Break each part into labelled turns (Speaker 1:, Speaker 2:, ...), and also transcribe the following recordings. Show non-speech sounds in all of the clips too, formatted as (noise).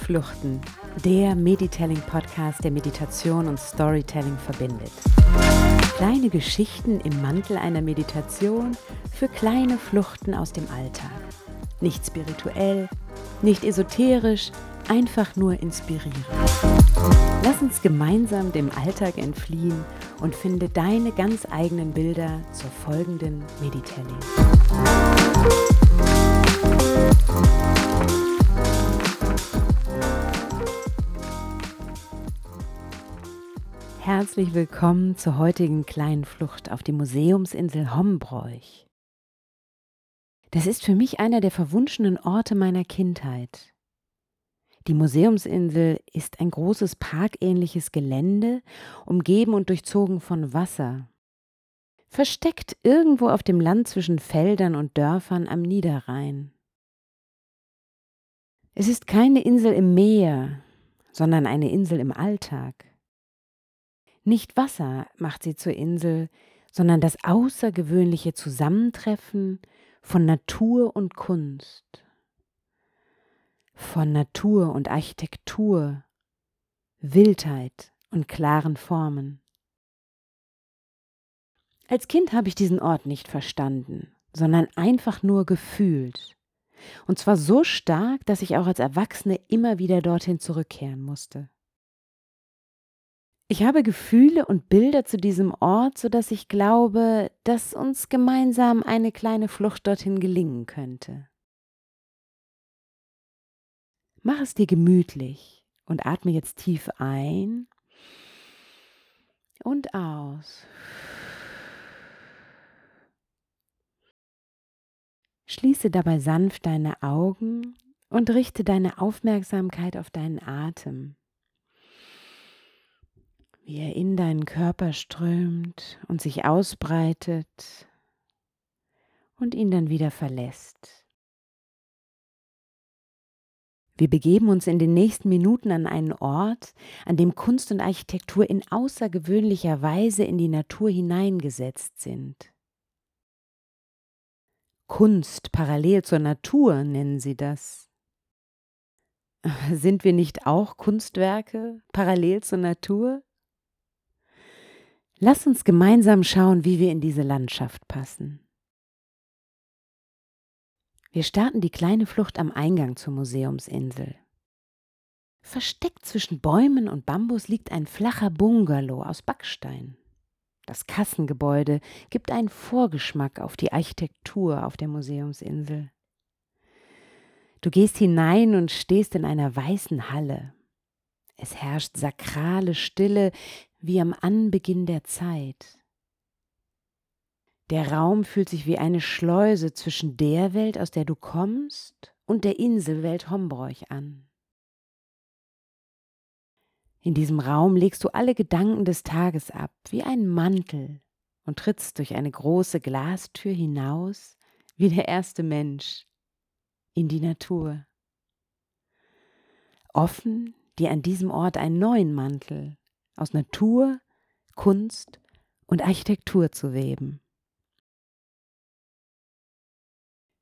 Speaker 1: Fluchten, der Meditelling-Podcast, der Meditation und Storytelling verbindet. Kleine Geschichten im Mantel einer Meditation für kleine Fluchten aus dem Alltag. Nicht spirituell, nicht esoterisch, einfach nur inspirieren. Lass uns gemeinsam dem Alltag entfliehen und finde deine ganz eigenen Bilder zur folgenden Meditelling. Herzlich willkommen zur heutigen kleinen Flucht auf die Museumsinsel Hombroich. Das ist für mich einer der verwunschenen Orte meiner Kindheit. Die Museumsinsel ist ein großes parkähnliches Gelände, umgeben und durchzogen von Wasser. Versteckt irgendwo auf dem Land zwischen Feldern und Dörfern am Niederrhein. Es ist keine Insel im Meer, sondern eine Insel im Alltag. Nicht Wasser macht sie zur Insel, sondern das außergewöhnliche Zusammentreffen von Natur und Kunst, von Natur und Architektur, Wildheit und klaren Formen. Als Kind habe ich diesen Ort nicht verstanden, sondern einfach nur gefühlt. Und zwar so stark, dass ich auch als Erwachsene immer wieder dorthin zurückkehren musste. Ich habe Gefühle und Bilder zu diesem Ort, sodass ich glaube, dass uns gemeinsam eine kleine Flucht dorthin gelingen könnte. Mach es dir gemütlich und atme jetzt tief ein und aus. Schließe dabei sanft deine Augen und richte deine Aufmerksamkeit auf deinen Atem wie er in deinen Körper strömt und sich ausbreitet und ihn dann wieder verlässt. Wir begeben uns in den nächsten Minuten an einen Ort, an dem Kunst und Architektur in außergewöhnlicher Weise in die Natur hineingesetzt sind. Kunst parallel zur Natur nennen sie das. Sind wir nicht auch Kunstwerke parallel zur Natur? Lass uns gemeinsam schauen, wie wir in diese Landschaft passen. Wir starten die kleine Flucht am Eingang zur Museumsinsel. Versteckt zwischen Bäumen und Bambus liegt ein flacher Bungalow aus Backstein. Das Kassengebäude gibt einen Vorgeschmack auf die Architektur auf der Museumsinsel. Du gehst hinein und stehst in einer weißen Halle. Es herrscht sakrale Stille, wie am Anbeginn der Zeit. Der Raum fühlt sich wie eine Schleuse zwischen der Welt, aus der du kommst, und der Inselwelt Hombroich an. In diesem Raum legst du alle Gedanken des Tages ab, wie ein Mantel, und trittst durch eine große Glastür hinaus, wie der erste Mensch, in die Natur. Offen dir an diesem Ort einen neuen Mantel, aus Natur, Kunst und Architektur zu weben.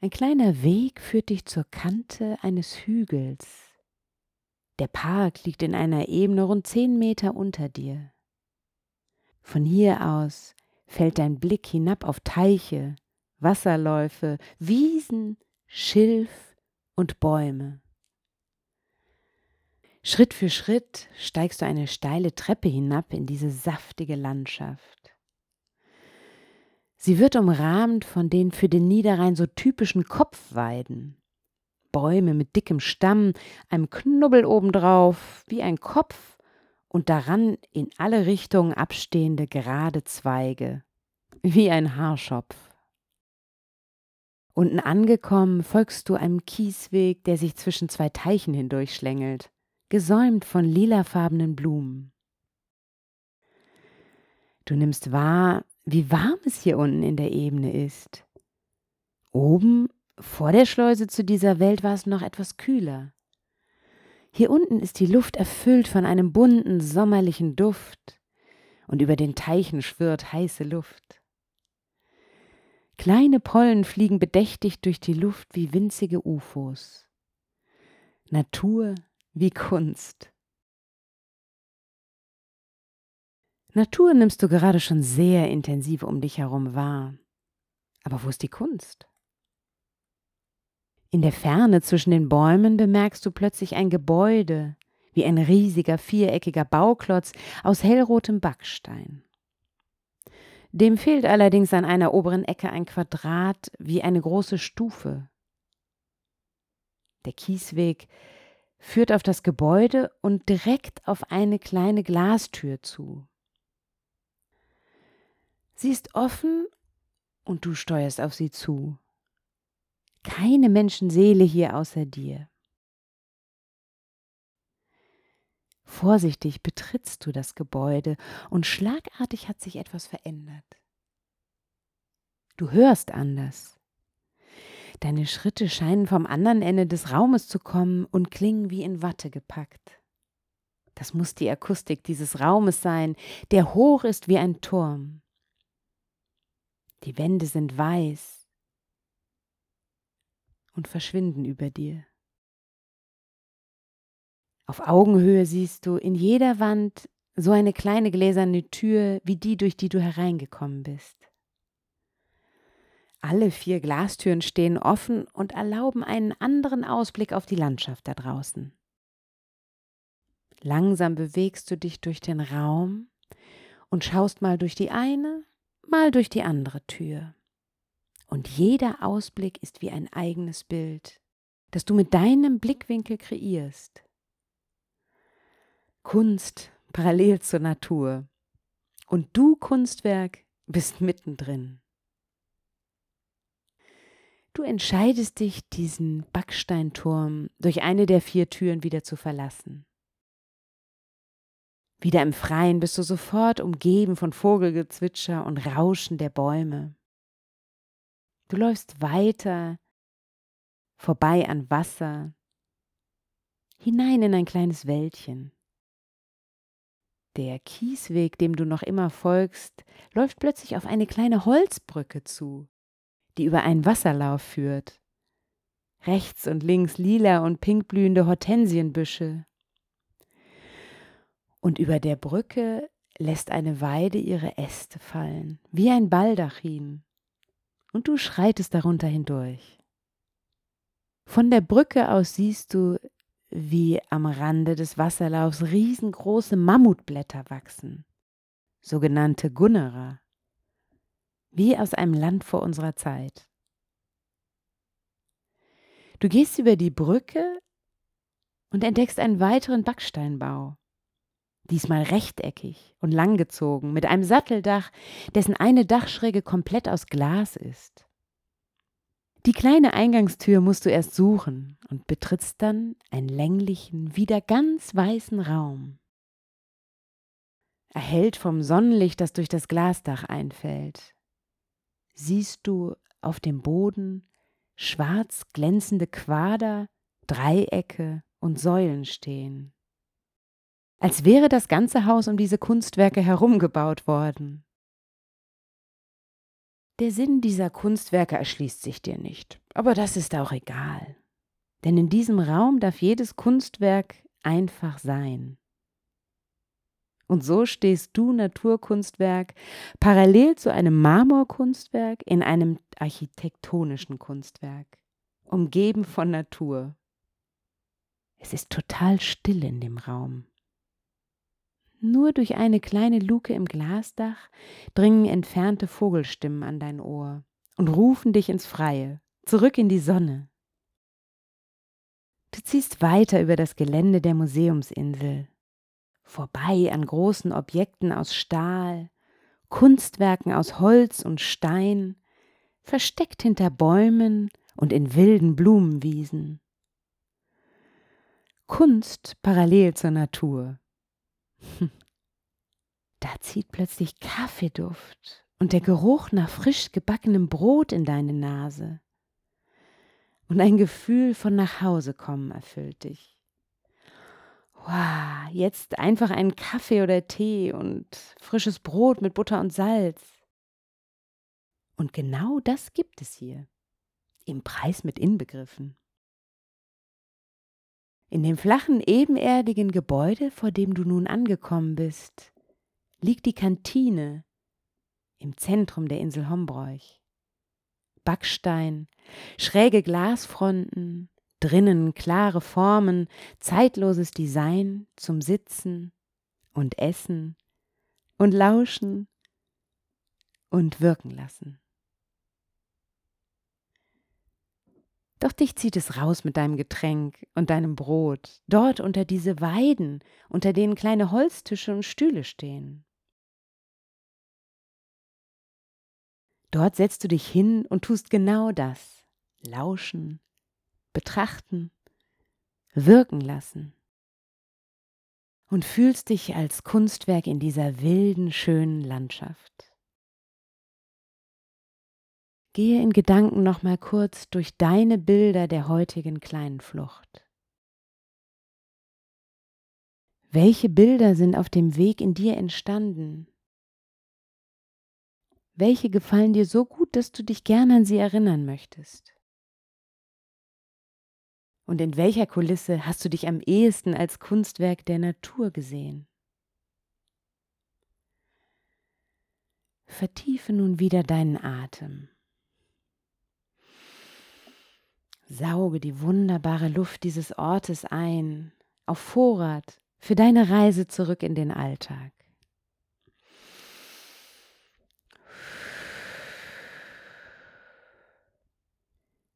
Speaker 1: Ein kleiner Weg führt dich zur Kante eines Hügels. Der Park liegt in einer Ebene rund zehn Meter unter dir. Von hier aus fällt dein Blick hinab auf Teiche, Wasserläufe, Wiesen, Schilf und Bäume. Schritt für Schritt steigst du eine steile Treppe hinab in diese saftige Landschaft. Sie wird umrahmt von den für den Niederrhein so typischen Kopfweiden. Bäume mit dickem Stamm, einem Knubbel obendrauf, wie ein Kopf und daran in alle Richtungen abstehende gerade Zweige, wie ein Haarschopf. Unten angekommen folgst du einem Kiesweg, der sich zwischen zwei Teichen hindurchschlängelt gesäumt von lilafarbenen Blumen. Du nimmst wahr, wie warm es hier unten in der Ebene ist. Oben, vor der Schleuse zu dieser Welt, war es noch etwas kühler. Hier unten ist die Luft erfüllt von einem bunten, sommerlichen Duft, und über den Teichen schwirrt heiße Luft. Kleine Pollen fliegen bedächtig durch die Luft wie winzige UFOs. Natur wie Kunst. Natur nimmst du gerade schon sehr intensiv um dich herum wahr. Aber wo ist die Kunst? In der Ferne zwischen den Bäumen bemerkst du plötzlich ein Gebäude, wie ein riesiger viereckiger Bauklotz aus hellrotem Backstein. Dem fehlt allerdings an einer oberen Ecke ein Quadrat wie eine große Stufe. Der Kiesweg führt auf das Gebäude und direkt auf eine kleine Glastür zu. Sie ist offen und du steuerst auf sie zu. Keine Menschenseele hier außer dir. Vorsichtig betrittst du das Gebäude und schlagartig hat sich etwas verändert. Du hörst anders. Deine Schritte scheinen vom anderen Ende des Raumes zu kommen und klingen wie in Watte gepackt. Das muss die Akustik dieses Raumes sein, der hoch ist wie ein Turm. Die Wände sind weiß und verschwinden über dir. Auf Augenhöhe siehst du in jeder Wand so eine kleine gläserne Tür wie die, durch die du hereingekommen bist. Alle vier Glastüren stehen offen und erlauben einen anderen Ausblick auf die Landschaft da draußen. Langsam bewegst du dich durch den Raum und schaust mal durch die eine, mal durch die andere Tür. Und jeder Ausblick ist wie ein eigenes Bild, das du mit deinem Blickwinkel kreierst. Kunst parallel zur Natur. Und du, Kunstwerk, bist mittendrin. Du entscheidest dich, diesen Backsteinturm durch eine der vier Türen wieder zu verlassen. Wieder im Freien bist du sofort umgeben von Vogelgezwitscher und Rauschen der Bäume. Du läufst weiter, vorbei an Wasser, hinein in ein kleines Wäldchen. Der Kiesweg, dem du noch immer folgst, läuft plötzlich auf eine kleine Holzbrücke zu, die über einen Wasserlauf führt. Rechts und links lila und pinkblühende Hortensienbüsche, und über der Brücke lässt eine Weide ihre Äste fallen, wie ein Baldachin, und du schreitest darunter hindurch. Von der Brücke aus siehst du, wie am Rande des Wasserlaufs riesengroße Mammutblätter wachsen, sogenannte Gunnerer, wie aus einem Land vor unserer Zeit. Du gehst über die Brücke und entdeckst einen weiteren Backsteinbau diesmal rechteckig und langgezogen, mit einem Satteldach, dessen eine Dachschräge komplett aus Glas ist. Die kleine Eingangstür musst du erst suchen und betrittst dann einen länglichen, wieder ganz weißen Raum. Erhellt vom Sonnenlicht, das durch das Glasdach einfällt, siehst du auf dem Boden schwarz glänzende Quader, Dreiecke und Säulen stehen als wäre das ganze Haus um diese Kunstwerke herumgebaut worden. Der Sinn dieser Kunstwerke erschließt sich dir nicht, aber das ist auch egal. Denn in diesem Raum darf jedes Kunstwerk einfach sein. Und so stehst du, Naturkunstwerk, parallel zu einem Marmorkunstwerk in einem architektonischen Kunstwerk, umgeben von Natur. Es ist total still in dem Raum. Nur durch eine kleine Luke im Glasdach dringen entfernte Vogelstimmen an dein Ohr und rufen dich ins Freie, zurück in die Sonne. Du ziehst weiter über das Gelände der Museumsinsel, vorbei an großen Objekten aus Stahl, Kunstwerken aus Holz und Stein, versteckt hinter Bäumen und in wilden Blumenwiesen. Kunst parallel zur Natur. (laughs) Da zieht plötzlich Kaffeeduft und der Geruch nach frisch gebackenem Brot in deine Nase. Und ein Gefühl von Nachhausekommen erfüllt dich. Wow, jetzt einfach einen Kaffee oder Tee und frisches Brot mit Butter und Salz. Und genau das gibt es hier. Im Preis mit inbegriffen. In dem flachen, ebenerdigen Gebäude, vor dem du nun angekommen bist, liegt die Kantine im Zentrum der Insel Hombroich. Backstein, schräge Glasfronten, drinnen klare Formen, zeitloses Design zum Sitzen und Essen und Lauschen und wirken lassen. Doch dich zieht es raus mit deinem Getränk und deinem Brot, dort unter diese Weiden, unter denen kleine Holztische und Stühle stehen. Dort setzt du dich hin und tust genau das. Lauschen, betrachten, wirken lassen. Und fühlst dich als Kunstwerk in dieser wilden, schönen Landschaft. Gehe in Gedanken noch mal kurz durch deine Bilder der heutigen kleinen Flucht. Welche Bilder sind auf dem Weg in dir entstanden? Welche gefallen dir so gut, dass du dich gerne an sie erinnern möchtest? Und in welcher Kulisse hast du dich am ehesten als Kunstwerk der Natur gesehen? Vertiefe nun wieder deinen Atem. Sauge die wunderbare Luft dieses Ortes ein, auf Vorrat für deine Reise zurück in den Alltag.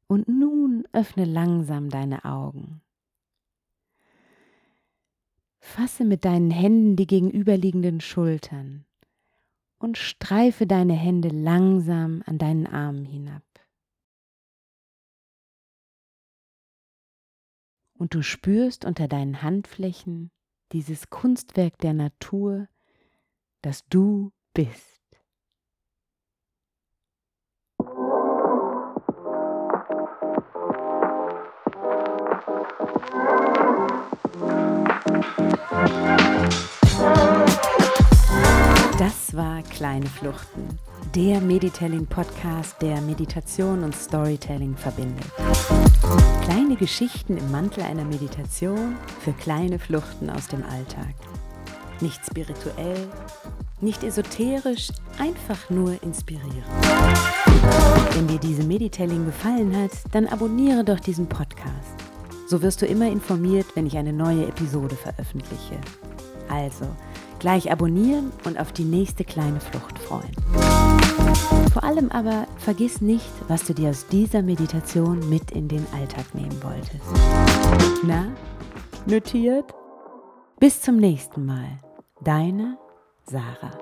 Speaker 1: Und nun öffne langsam deine Augen. Fasse mit deinen Händen die gegenüberliegenden Schultern und streife deine Hände langsam an deinen Armen hinab. und du spürst unter deinen Handflächen dieses Kunstwerk der Natur, das du bist. Das war Kleine Fluchten, der Meditelling-Podcast, der Meditation und Storytelling verbindet. Kleine Geschichten im Mantel einer Meditation für kleine Fluchten aus dem Alltag. Nicht spirituell, nicht esoterisch, einfach nur inspirierend. Wenn dir diese Meditelling gefallen hat, dann abonniere doch diesen Podcast. So wirst du immer informiert, wenn ich eine neue Episode veröffentliche. Also, gleich abonnieren und auf die nächste kleine Flucht freuen. Vor allem aber vergiss nicht, was du dir aus dieser Meditation mit in den Alltag nehmen wolltest. Na, notiert? Bis zum nächsten Mal. Deine Sarah.